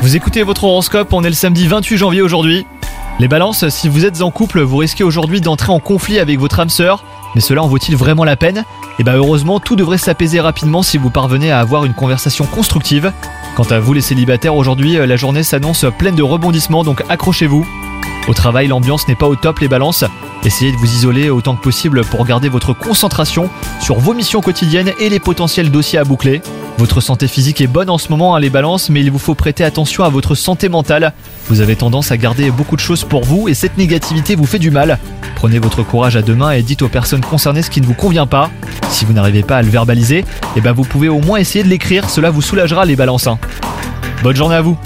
Vous écoutez votre horoscope, on est le samedi 28 janvier aujourd'hui. Les balances, si vous êtes en couple, vous risquez aujourd'hui d'entrer en conflit avec votre âme sœur, mais cela en vaut-il vraiment la peine? Et bah heureusement, tout devrait s'apaiser rapidement si vous parvenez à avoir une conversation constructive. Quant à vous les célibataires, aujourd'hui, la journée s'annonce pleine de rebondissements, donc accrochez-vous. Au travail, l'ambiance n'est pas au top les balances. Essayez de vous isoler autant que possible pour garder votre concentration sur vos missions quotidiennes et les potentiels dossiers à boucler. Votre santé physique est bonne en ce moment, hein, les balances, mais il vous faut prêter attention à votre santé mentale. Vous avez tendance à garder beaucoup de choses pour vous et cette négativité vous fait du mal. Prenez votre courage à deux mains et dites aux personnes concernées ce qui ne vous convient pas. Si vous n'arrivez pas à le verbaliser, eh ben vous pouvez au moins essayer de l'écrire, cela vous soulagera les balances. hein. Bonne journée à vous